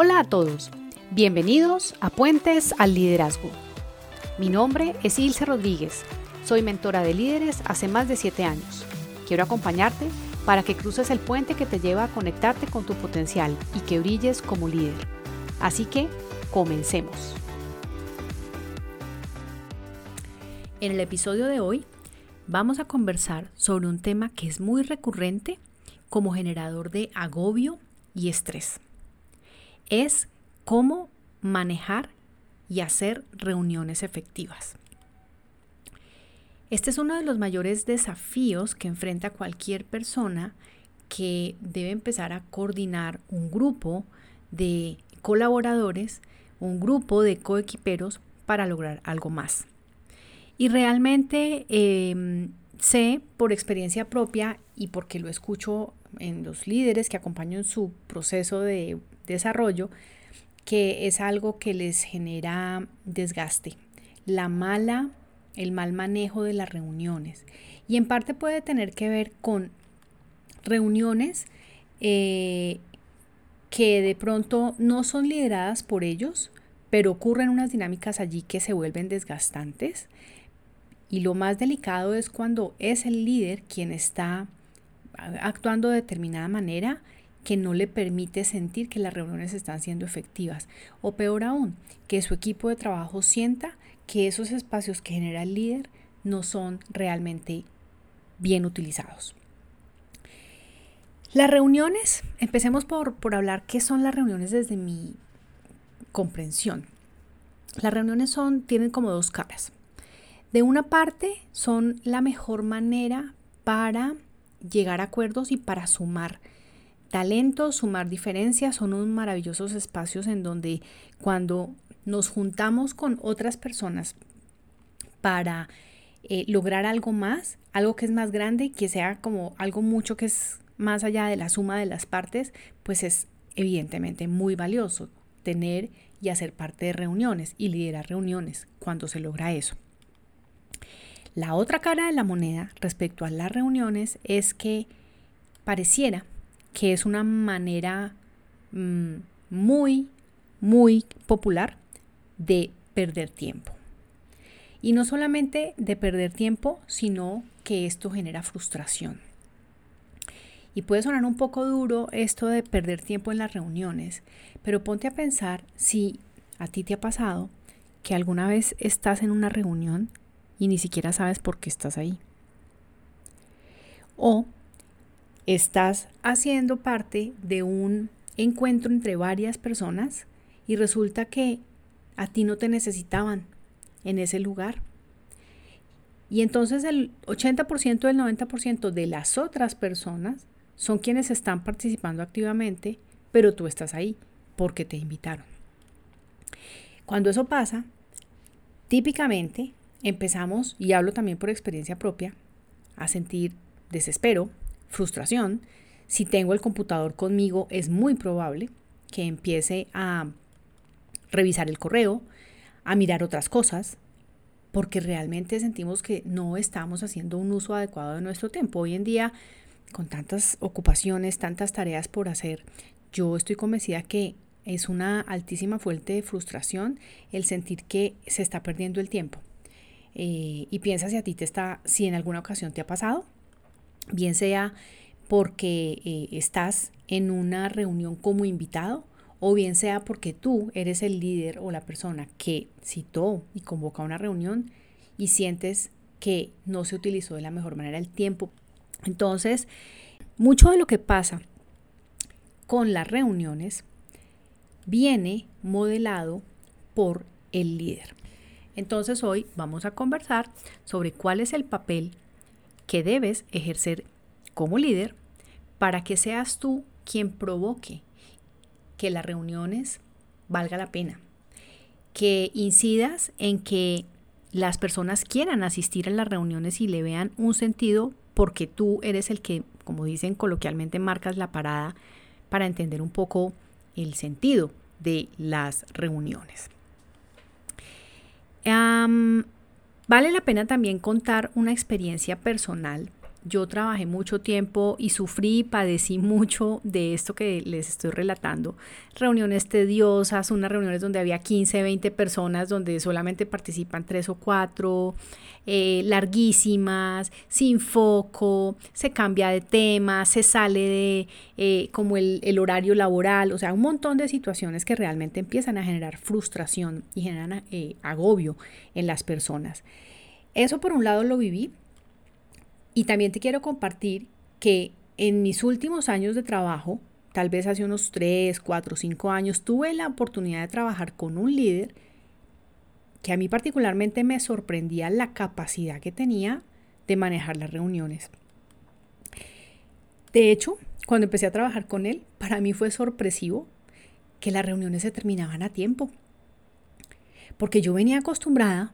Hola a todos, bienvenidos a Puentes al Liderazgo. Mi nombre es Ilse Rodríguez, soy mentora de líderes hace más de 7 años. Quiero acompañarte para que cruces el puente que te lleva a conectarte con tu potencial y que brilles como líder. Así que, comencemos. En el episodio de hoy vamos a conversar sobre un tema que es muy recurrente como generador de agobio y estrés es cómo manejar y hacer reuniones efectivas. Este es uno de los mayores desafíos que enfrenta cualquier persona que debe empezar a coordinar un grupo de colaboradores, un grupo de coequiperos para lograr algo más. Y realmente em, sé por experiencia propia y porque lo escucho en los líderes que acompaño en su proceso de desarrollo, que es algo que les genera desgaste. La mala, el mal manejo de las reuniones. Y en parte puede tener que ver con reuniones eh, que de pronto no son lideradas por ellos, pero ocurren unas dinámicas allí que se vuelven desgastantes. Y lo más delicado es cuando es el líder quien está actuando de determinada manera que no le permite sentir que las reuniones están siendo efectivas. O peor aún, que su equipo de trabajo sienta que esos espacios que genera el líder no son realmente bien utilizados. Las reuniones, empecemos por, por hablar qué son las reuniones desde mi comprensión. Las reuniones son, tienen como dos caras. De una parte, son la mejor manera para llegar a acuerdos y para sumar talento, sumar diferencias, son unos maravillosos espacios en donde cuando nos juntamos con otras personas para eh, lograr algo más, algo que es más grande, que sea como algo mucho que es más allá de la suma de las partes, pues es evidentemente muy valioso tener y hacer parte de reuniones y liderar reuniones cuando se logra eso. La otra cara de la moneda respecto a las reuniones es que pareciera que es una manera mm, muy, muy popular de perder tiempo. Y no solamente de perder tiempo, sino que esto genera frustración. Y puede sonar un poco duro esto de perder tiempo en las reuniones, pero ponte a pensar si a ti te ha pasado que alguna vez estás en una reunión y ni siquiera sabes por qué estás ahí. O estás haciendo parte de un encuentro entre varias personas y resulta que a ti no te necesitaban en ese lugar. Y entonces el 80% del 90% de las otras personas son quienes están participando activamente, pero tú estás ahí porque te invitaron. Cuando eso pasa, típicamente empezamos, y hablo también por experiencia propia, a sentir desespero, frustración. Si tengo el computador conmigo, es muy probable que empiece a revisar el correo, a mirar otras cosas, porque realmente sentimos que no estamos haciendo un uso adecuado de nuestro tiempo. Hoy en día, con tantas ocupaciones, tantas tareas por hacer, yo estoy convencida que es una altísima fuente de frustración el sentir que se está perdiendo el tiempo. Eh, y piensa si a ti te está, si en alguna ocasión te ha pasado, bien sea porque eh, estás en una reunión como invitado o bien sea porque tú eres el líder o la persona que citó y convoca una reunión y sientes que no se utilizó de la mejor manera el tiempo. Entonces, mucho de lo que pasa con las reuniones viene modelado por el líder. Entonces hoy vamos a conversar sobre cuál es el papel que debes ejercer como líder para que seas tú quien provoque que las reuniones valga la pena, que incidas en que las personas quieran asistir a las reuniones y le vean un sentido porque tú eres el que, como dicen coloquialmente, marcas la parada para entender un poco el sentido de las reuniones. Vale la pena también contar una experiencia personal yo trabajé mucho tiempo y sufrí y padecí mucho de esto que les estoy relatando. Reuniones tediosas, unas reuniones donde había 15, 20 personas, donde solamente participan 3 o 4, eh, larguísimas, sin foco, se cambia de tema, se sale de eh, como el, el, horario laboral, o sea, un montón de situaciones que realmente empiezan a generar frustración y generan eh, agobio en las personas. Eso por un lado lo viví y también te quiero compartir que en mis últimos años de trabajo, tal vez hace unos 3, 4, 5 años, tuve la oportunidad de trabajar con un líder que a mí particularmente me sorprendía la capacidad que tenía de manejar las reuniones. De hecho, cuando empecé a trabajar con él, para mí fue sorpresivo que las reuniones se terminaban a tiempo. Porque yo venía acostumbrada,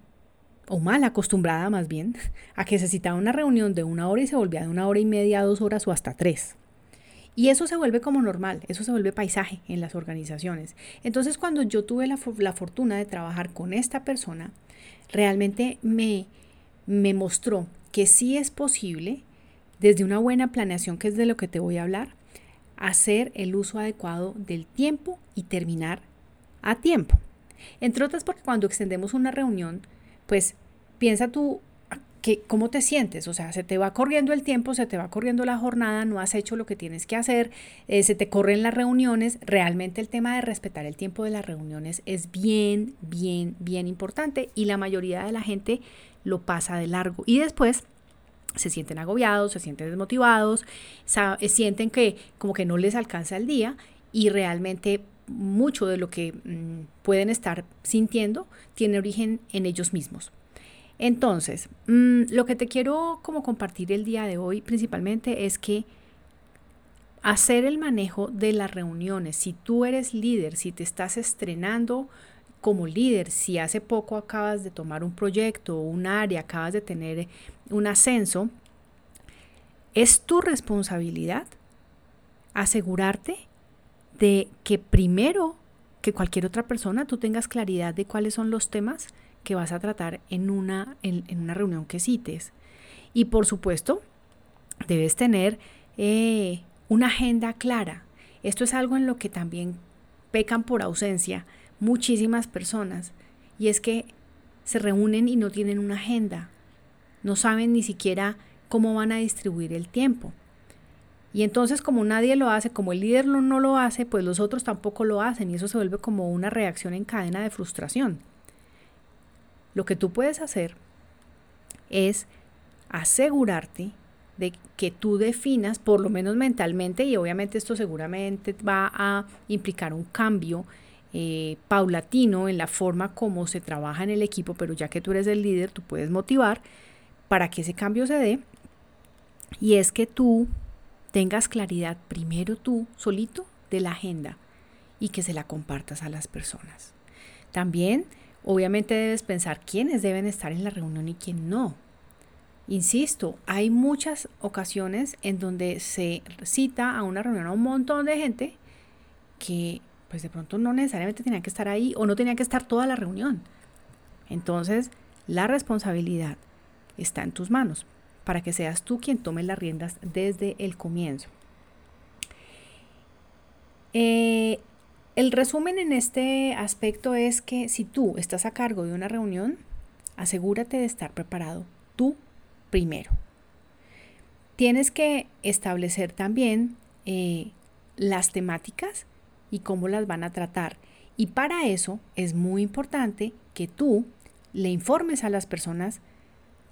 o mal acostumbrada más bien, a que necesitaba una reunión de una hora y se volvía de una hora y media, dos horas o hasta tres. Y eso se vuelve como normal, eso se vuelve paisaje en las organizaciones. Entonces cuando yo tuve la, fortuna de trabajar con esta persona, realmente me, me mostró que sí es posible, desde una buena planeación, que es de lo que te voy a hablar, hacer el uso adecuado del tiempo y terminar a tiempo. Entre otras porque cuando extendemos una reunión, pues piensa tú cómo te sientes, o sea, se te va corriendo el tiempo, se te va corriendo la jornada, no has hecho lo que tienes que hacer, eh, se te corren las reuniones, realmente el tema de respetar el tiempo de las reuniones es bien, bien, bien importante y la mayoría de la gente lo pasa de largo. Y después se sienten agobiados, se sienten desmotivados, sienten que como que no les alcanza el día y realmente mucho de lo que mm, pueden estar sintiendo tiene origen en ellos mismos. Entonces, mm, lo que te quiero como compartir el día de hoy principalmente es que hacer el manejo de las reuniones, si tú eres líder, si te estás estrenando como líder, si hace poco acabas de tomar un proyecto, un área, acabas de tener un ascenso, es tu responsabilidad asegurarte de que primero que cualquier otra persona tú tengas claridad de cuáles son los temas que vas a tratar en una, en, una reunión que cites. Y por supuesto, debes tener eh, una agenda clara. Esto es algo en lo que también pecan por ausencia muchísimas personas. Y es que se reúnen y no tienen una agenda. No saben ni siquiera cómo van a distribuir el tiempo. Y entonces como nadie lo hace, como el líder no lo hace, pues los otros tampoco lo hacen y eso se vuelve como una reacción en cadena de frustración. Lo que tú puedes hacer es asegurarte de que tú definas, por lo menos mentalmente, y obviamente esto seguramente va a implicar un cambio eh, paulatino en la forma como se trabaja en el equipo, pero ya que tú eres el líder, tú puedes motivar para que ese cambio se dé. Y es que tú tengas claridad primero tú solito de la agenda y que se la compartas a las personas. También Obviamente debes pensar quiénes deben estar en la reunión y quién no. Insisto, hay muchas ocasiones en donde se cita a una reunión a un montón de gente que pues de pronto no necesariamente tenía que estar ahí o no tenía que estar toda la reunión. Entonces, la responsabilidad está en tus manos para que seas tú quien tome las riendas desde el comienzo. Eh, el resumen en este aspecto es que si tú estás a cargo de una reunión, asegúrate de estar preparado tú primero. Tienes que establecer también eh, las temáticas y cómo las van a tratar. Y para eso es muy importante que tú le informes a las personas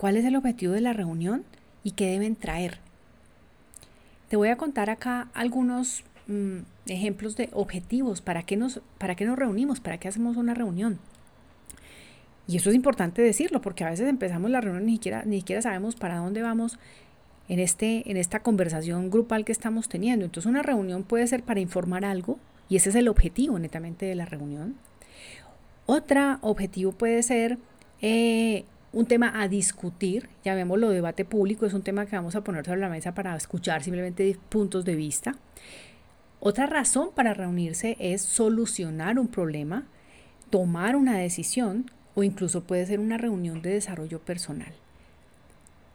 cuál es el objetivo de la reunión y qué deben traer. Te voy a contar acá algunos Mm, ejemplos de objetivos, para qué, nos, para nos reunimos, para qué hacemos una reunión. Y eso es importante decirlo, porque a veces empezamos la reunión y ni siquiera, ni siquiera sabemos para dónde vamos en, este, en esta conversación grupal que estamos teniendo. Entonces una reunión puede ser para informar algo, y ese es el objetivo netamente de la reunión. Otro objetivo puede ser eh, un tema a discutir, llamémoslo debate público, es un tema que vamos a poner sobre la mesa para escuchar simplemente puntos de vista. Otra razón para reunirse es solucionar un problema, tomar una decisión o incluso puede ser una reunión de desarrollo personal.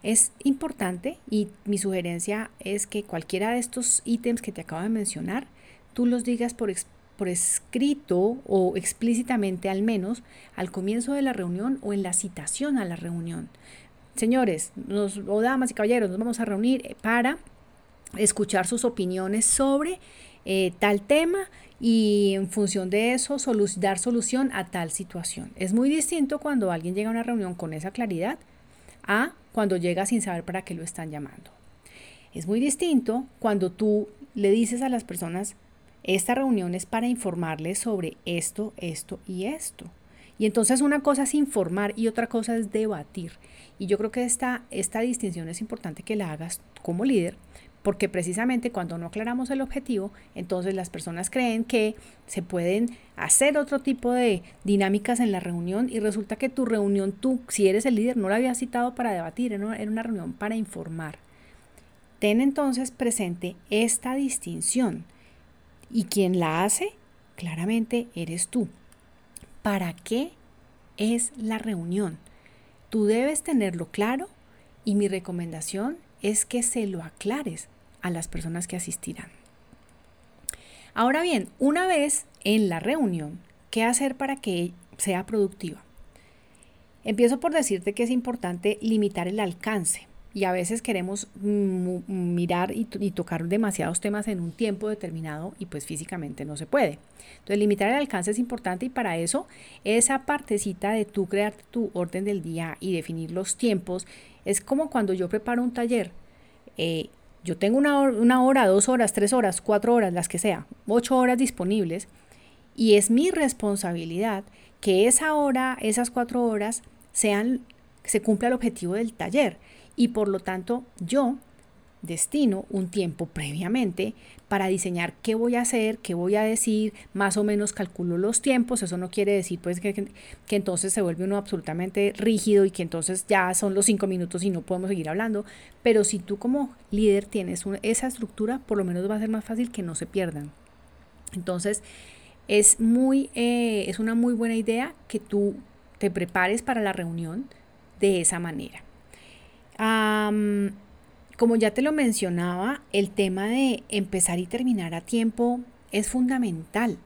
es importante y mi sugerencia es que cualquiera de estos ítems que te acabo de mencionar, tú los digas por, por escrito o explícitamente al menos al comienzo de la reunión o en la citación a la reunión. Señores, nos, o damas y caballeros, nos vamos a reunir para escuchar sus opiniones sobre eh, tal tema y en función de eso dar solución a tal situación. Es muy distinto cuando alguien llega a una reunión con esa claridad a cuando llega sin saber para qué lo están llamando. Es muy distinto cuando tú le dices a las personas, esta reunión es para informarles sobre esto, esto y esto. Y entonces una cosa es informar y otra cosa es debatir. Y yo creo que esta, esta distinción es importante que la hagas como líder porque precisamente cuando no aclaramos el objetivo, entonces las personas creen que se pueden hacer otro tipo de dinámicas en la reunión y resulta que tu reunión, tú, si eres el líder, no la habías citado para debatir, era una reunión para informar. Ten entonces presente esta distinción y quien la hace, claramente eres tú. ¿Para qué es la reunión? Tú debes tenerlo claro y mi recomendación es que se lo aclares a las personas que asistirán. Ahora bien, una vez en la reunión, ¿qué hacer para que sea productiva? Empiezo por decirte que es importante limitar el alcance y a veces queremos mirar y, tocar demasiados temas en un tiempo determinado y pues físicamente no se puede. Entonces limitar el alcance es importante y para eso esa partecita de tú crear tu orden del día y definir los tiempos es como cuando yo preparo un taller. Eh, yo tengo una hora, una hora, dos horas, tres horas, cuatro horas, las que sea, ocho horas disponibles, y es mi responsabilidad que esa hora, esas cuatro horas, sean, se cumpla el objetivo del taller. Y por lo tanto, yo destino un tiempo previamente para diseñar qué voy a hacer, qué voy a decir, más o menos calculo los tiempos, eso no quiere decir pues que, que, entonces se vuelve uno absolutamente rígido y que entonces ya son los cinco minutos y no podemos seguir hablando, pero si tú como líder tienes esa estructura, por lo menos va a ser más fácil que no se pierdan. Entonces, es, muy, eh, es una muy buena idea que tú te prepares para la reunión de esa manera. Como ya te lo mencionaba, el tema de empezar y terminar a tiempo es fundamental,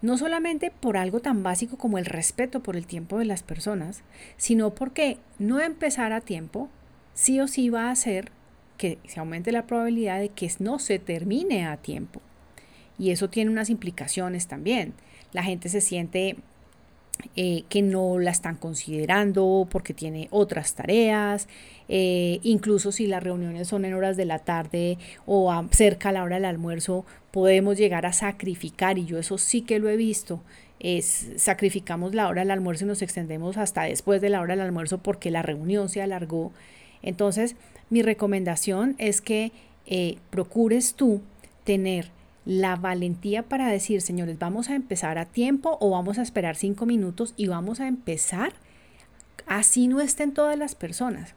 no solamente por algo tan básico como el respeto por el tiempo de las personas, sino porque no empezar a tiempo sí o sí va a hacer que se aumente la probabilidad de que no se termine a tiempo. Y eso tiene unas implicaciones también. La gente se siente eh, que no la están considerando porque tiene otras tareas, eh, incluso si las reuniones son en horas de la tarde o cerca a la hora del almuerzo, podemos llegar a sacrificar, y yo eso sí que lo he visto, es sacrificamos la hora del almuerzo y nos extendemos hasta después de la hora del almuerzo porque la reunión se alargó. Entonces, mi recomendación es que eh, procures tú tener la valentía para decir, señores, vamos a empezar a tiempo o vamos a esperar cinco minutos y vamos a empezar, así no estén todas las personas.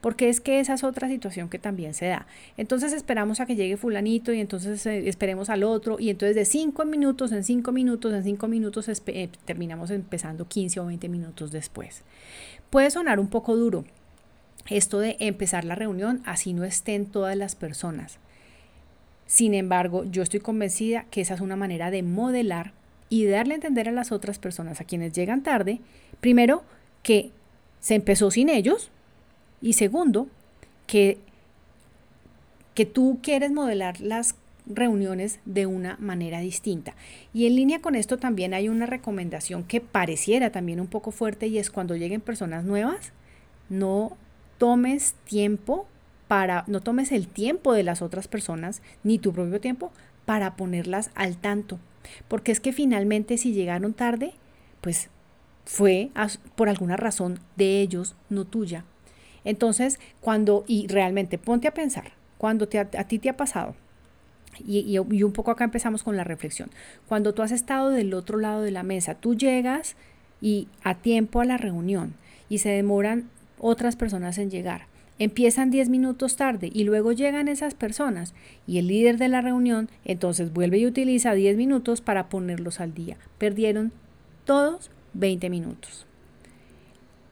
Porque es que esa es otra situación que también se da. Entonces esperamos a que llegue fulanito y entonces eh, esperemos al otro y entonces de cinco minutos en cinco minutos en cinco minutos eh, terminamos empezando 15 o 20 minutos después. Puede sonar un poco duro esto de empezar la reunión así no estén todas las personas. Sin embargo, yo estoy convencida que esa es una manera de modelar y darle a entender a las otras personas, a quienes llegan tarde, primero, que se empezó sin ellos y segundo, que, que tú quieres modelar las reuniones de una manera distinta. Y en línea con esto también hay una recomendación que pareciera también un poco fuerte y es cuando lleguen personas nuevas, no tomes tiempo para, no tomes el tiempo de las otras personas, ni tu propio tiempo, para ponerlas al tanto. Porque es que finalmente si llegaron tarde, pues fue por alguna razón de ellos, no tuya. Entonces, cuando, y realmente ponte a pensar, cuando te, a, ti te ha pasado, y, y, un poco acá empezamos con la reflexión, cuando tú has estado del otro lado de la mesa, tú llegas y a tiempo a la reunión y se demoran otras personas en llegar empiezan 10 minutos tarde y luego llegan esas personas y el líder de la reunión entonces vuelve y utiliza 10 minutos para ponerlos al día. Perdieron todos 20 minutos.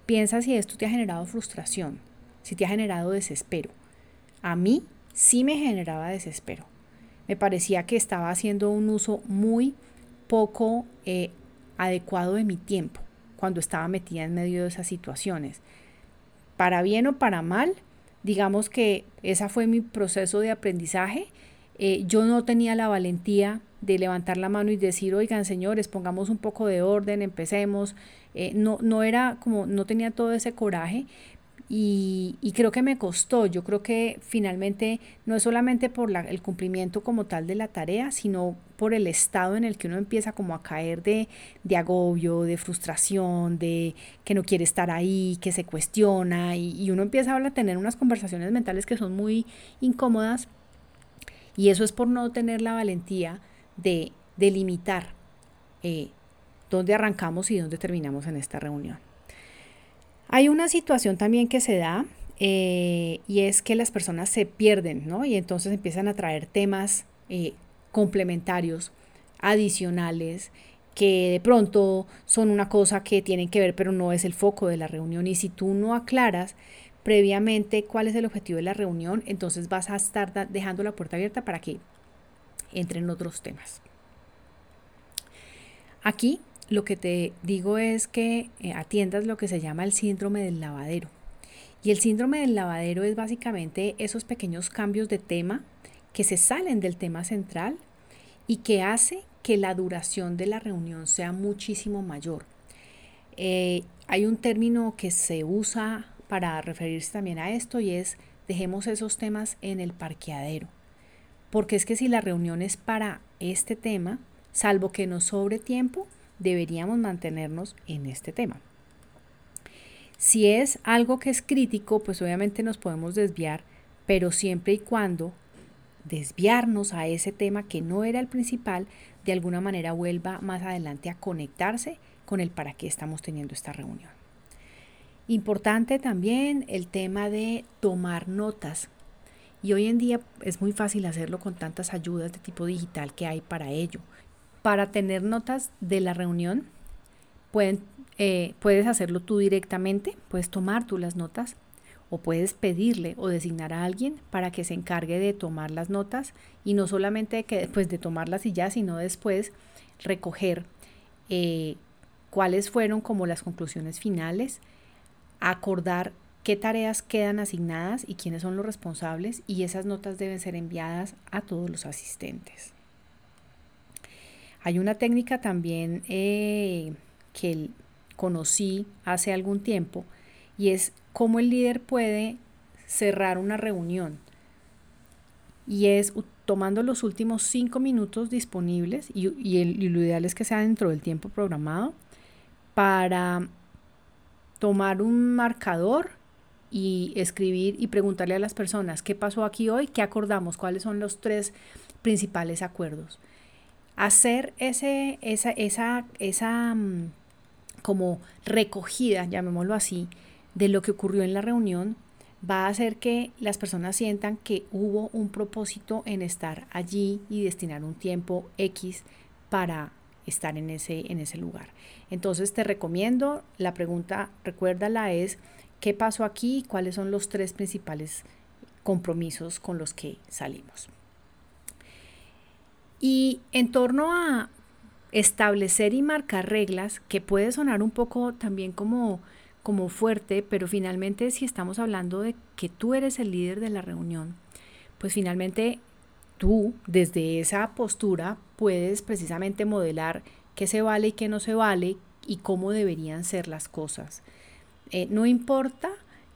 Piensa si esto te ha generado frustración, si te ha generado desespero. A mí sí me generaba desespero. Me parecía que estaba haciendo un uso muy poco eh, adecuado de mi tiempo cuando estaba metida en medio de esas situaciones. Para bien o para mal, digamos que ese fue mi proceso de aprendizaje. Eh, yo no tenía la valentía de levantar la mano y decir, oigan señores, pongamos un poco de orden, empecemos. Eh, no, no era como, no tenía todo ese coraje, y, creo que me costó, yo creo que finalmente no es solamente por el cumplimiento como tal de la tarea, sino por el estado en el que uno empieza como a caer de, agobio, de frustración, de que no quiere estar ahí, que se cuestiona y, uno empieza a tener unas conversaciones mentales que son muy incómodas y eso es por no tener la valentía de delimitar eh, dónde arrancamos y dónde terminamos en esta reunión. Hay una situación también que se da eh, y es que las personas se pierden, ¿no? Y entonces empiezan a traer temas eh, complementarios, adicionales, que de pronto son una cosa que tienen que ver, pero no es el foco de la reunión. Y si tú no aclaras previamente cuál es el objetivo de la reunión, entonces vas a estar dejando la puerta abierta para que entren otros temas. Aquí lo que te digo es que eh, atiendas lo que se llama el síndrome del lavadero. Y el síndrome del lavadero es básicamente esos pequeños cambios de tema que se salen del tema central y que hace que la duración de la reunión sea muchísimo mayor. Eh, hay un término que se usa para referirse también a esto y es dejemos esos temas en el parqueadero. Porque es que si la reunión es para este tema, salvo que nos sobre tiempo, deberíamos mantenernos en este tema. Si es algo que es crítico, pues obviamente nos podemos desviar, pero siempre y cuando desviarnos a ese tema que no era el principal, de alguna manera vuelva más adelante a conectarse con el para qué estamos teniendo esta reunión. Importante también el tema de tomar notas. Y hoy en día es muy fácil hacerlo con tantas ayudas de tipo digital que hay para ello. Para tener notas de la reunión, eh, puedes hacerlo tú directamente, puedes tomar tú las notas o puedes pedirle o designar a alguien para que se encargue de tomar las notas y no solamente que después de tomarlas y ya, sino después recoger eh, cuáles fueron como las conclusiones finales, acordar qué tareas quedan asignadas y quiénes son los responsables y esas notas deben ser enviadas a todos los asistentes. Hay una técnica también eh, que conocí hace algún tiempo y es cómo el líder puede cerrar una reunión. Y es tomando los últimos cinco minutos disponibles y, lo ideal es que sea dentro del tiempo programado para tomar un marcador y escribir y preguntarle a las personas qué pasó aquí hoy, qué acordamos, cuáles son los tres principales acuerdos hacer ese, esa, esa, esa mm, como recogida, llamémoslo así, de lo que ocurrió en la reunión, va a hacer que las personas sientan que hubo un propósito en estar allí y destinar un tiempo X para estar en ese, en ese lugar. Entonces te recomiendo, la pregunta, recuérdala, es ¿qué pasó aquí? ¿Cuáles son los tres principales compromisos con los que salimos? Y en torno a establecer y marcar reglas, que puede sonar un poco también como, como fuerte, pero finalmente si estamos hablando de que tú eres el líder de la reunión, pues finalmente tú desde esa postura puedes precisamente modelar qué se vale y qué no se vale y cómo deberían ser las cosas. Eh, no importa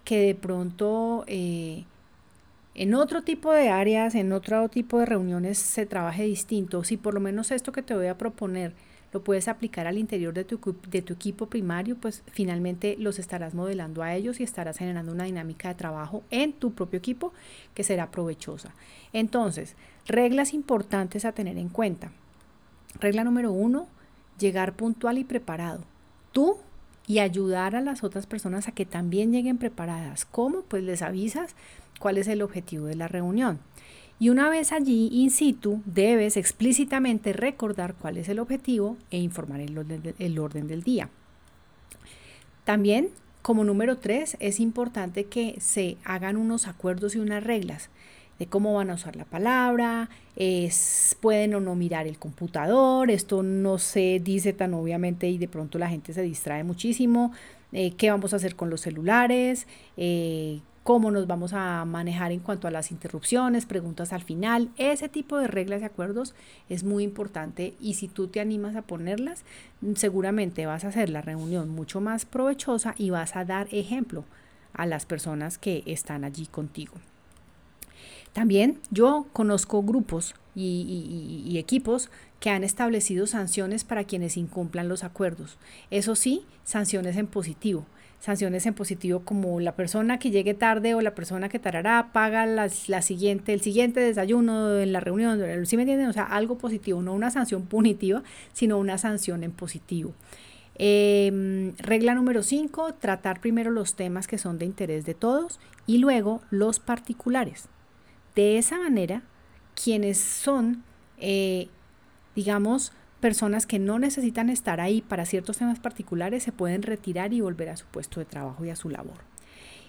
que de pronto eh, en otro tipo de áreas, en otro tipo de reuniones se trabaje distinto. Si por lo menos esto que te voy a proponer lo puedes aplicar al interior de tu, de tu equipo primario, pues finalmente los estarás modelando a ellos y estarás generando una dinámica de trabajo en tu propio equipo que será provechosa. Entonces, reglas importantes a tener en cuenta. Regla número uno, llegar puntual y preparado. Tú y ayudar a las otras personas a que también lleguen preparadas. ¿Cómo? Pues les avisas cuál es el objetivo de la reunión. Y una vez allí, in situ, debes explícitamente recordar cuál es el objetivo e informar el orden, del día. También Como número tres, es importante que se hagan unos acuerdos y unas reglas de cómo van a usar la palabra, es, pueden o no mirar el computador, esto no se dice tan obviamente y de pronto la gente se distrae muchísimo, eh, qué vamos a hacer con los celulares, eh, cómo nos vamos a manejar en cuanto a las interrupciones, preguntas al final, ese tipo de reglas y acuerdos es muy importante y si tú te animas a ponerlas, seguramente vas a hacer la reunión mucho más provechosa y vas a dar ejemplo a las personas que están allí contigo. También yo conozco grupos y, y, equipos que han establecido sanciones para quienes incumplan los acuerdos. Eso sí, sanciones en positivo sanciones en positivo como la persona que llegue tarde o la persona que tarará paga la, siguiente, el siguiente desayuno en la reunión, ¿sí me entienden? O sea, algo positivo, no una sanción punitiva, sino una sanción en positivo. Em, regla número 5, tratar primero los temas que son de interés de todos y luego los particulares. De esa manera, quienes son, eh, digamos, personas que no necesitan estar ahí para ciertos temas particulares se pueden retirar y volver a su puesto de trabajo y a su labor.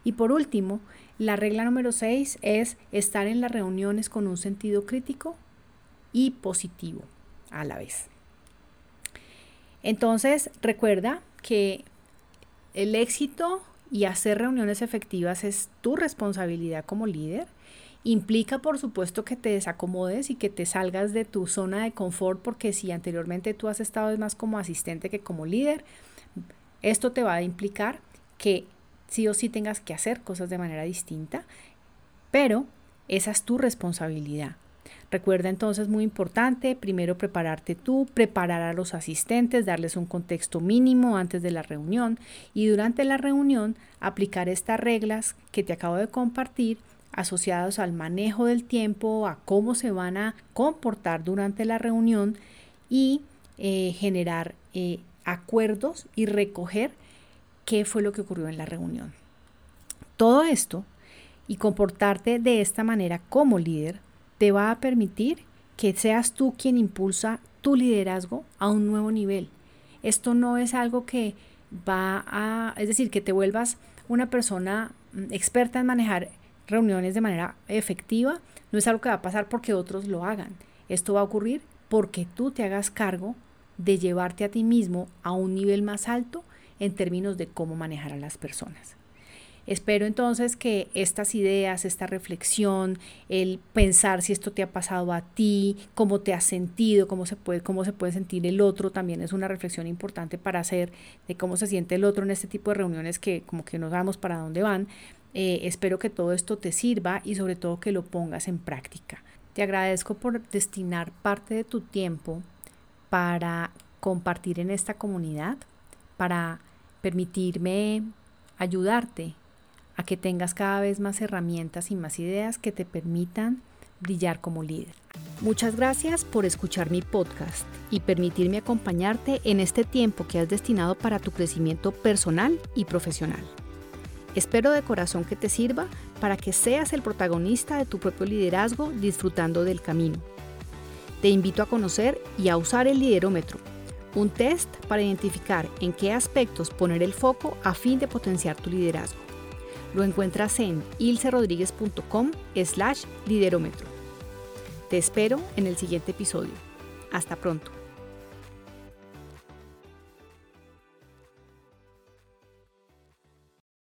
Y por último, la regla número 6 es estar en las reuniones con un sentido crítico y positivo a la vez. Entonces, recuerda que el éxito y hacer reuniones efectivas es tu responsabilidad como líder Implica, por supuesto, que te desacomodes y que te salgas de tu zona de confort, porque si anteriormente tú has estado más como asistente que como líder, esto te va a implicar que sí o sí tengas que hacer cosas de manera distinta, pero esa es tu responsabilidad. Recuerda entonces muy importante, primero prepararte tú, preparar a los asistentes, darles un contexto mínimo antes de la reunión y durante la reunión aplicar estas reglas que te acabo de compartir asociados al manejo del tiempo, a cómo se van a comportar durante la reunión y eh, generar eh, acuerdos y recoger qué fue lo que ocurrió en la reunión. Todo esto y comportarte de esta manera como líder te va a permitir que seas tú quien impulsa tu liderazgo a un nuevo nivel. Esto no es algo que va a, es decir, que te vuelvas una persona mm, experta en manejar reuniones de manera efectiva, no es algo que va a pasar porque otros lo hagan. Esto va a ocurrir porque tú te hagas cargo de llevarte a ti mismo a un nivel más alto en términos de cómo manejar a las personas. Espero entonces que estas ideas, esta reflexión, el pensar si esto te ha pasado a ti, cómo te has sentido, cómo se puede, cómo se puede sentir el otro, también es una reflexión importante para hacer de cómo se siente el otro en este tipo de reuniones que como que no sabemos para dónde van, eh, espero que todo esto te sirva y sobre todo que lo pongas en práctica. Te agradezco por destinar parte de tu tiempo para compartir en esta comunidad, para permitirme ayudarte a que tengas cada vez más herramientas y más ideas que te permitan brillar como líder. Muchas gracias por escuchar mi podcast y permitirme acompañarte en este tiempo que has destinado para tu crecimiento personal y profesional. Espero de corazón que te sirva para que seas el protagonista de tu propio liderazgo disfrutando del camino. Te invito a conocer y a usar el liderómetro, un test para identificar en qué aspectos poner el foco a fin de potenciar tu liderazgo. Lo encuentras en ilcerodríguez.com slash liderómetro. Te espero en el siguiente episodio. Hasta pronto.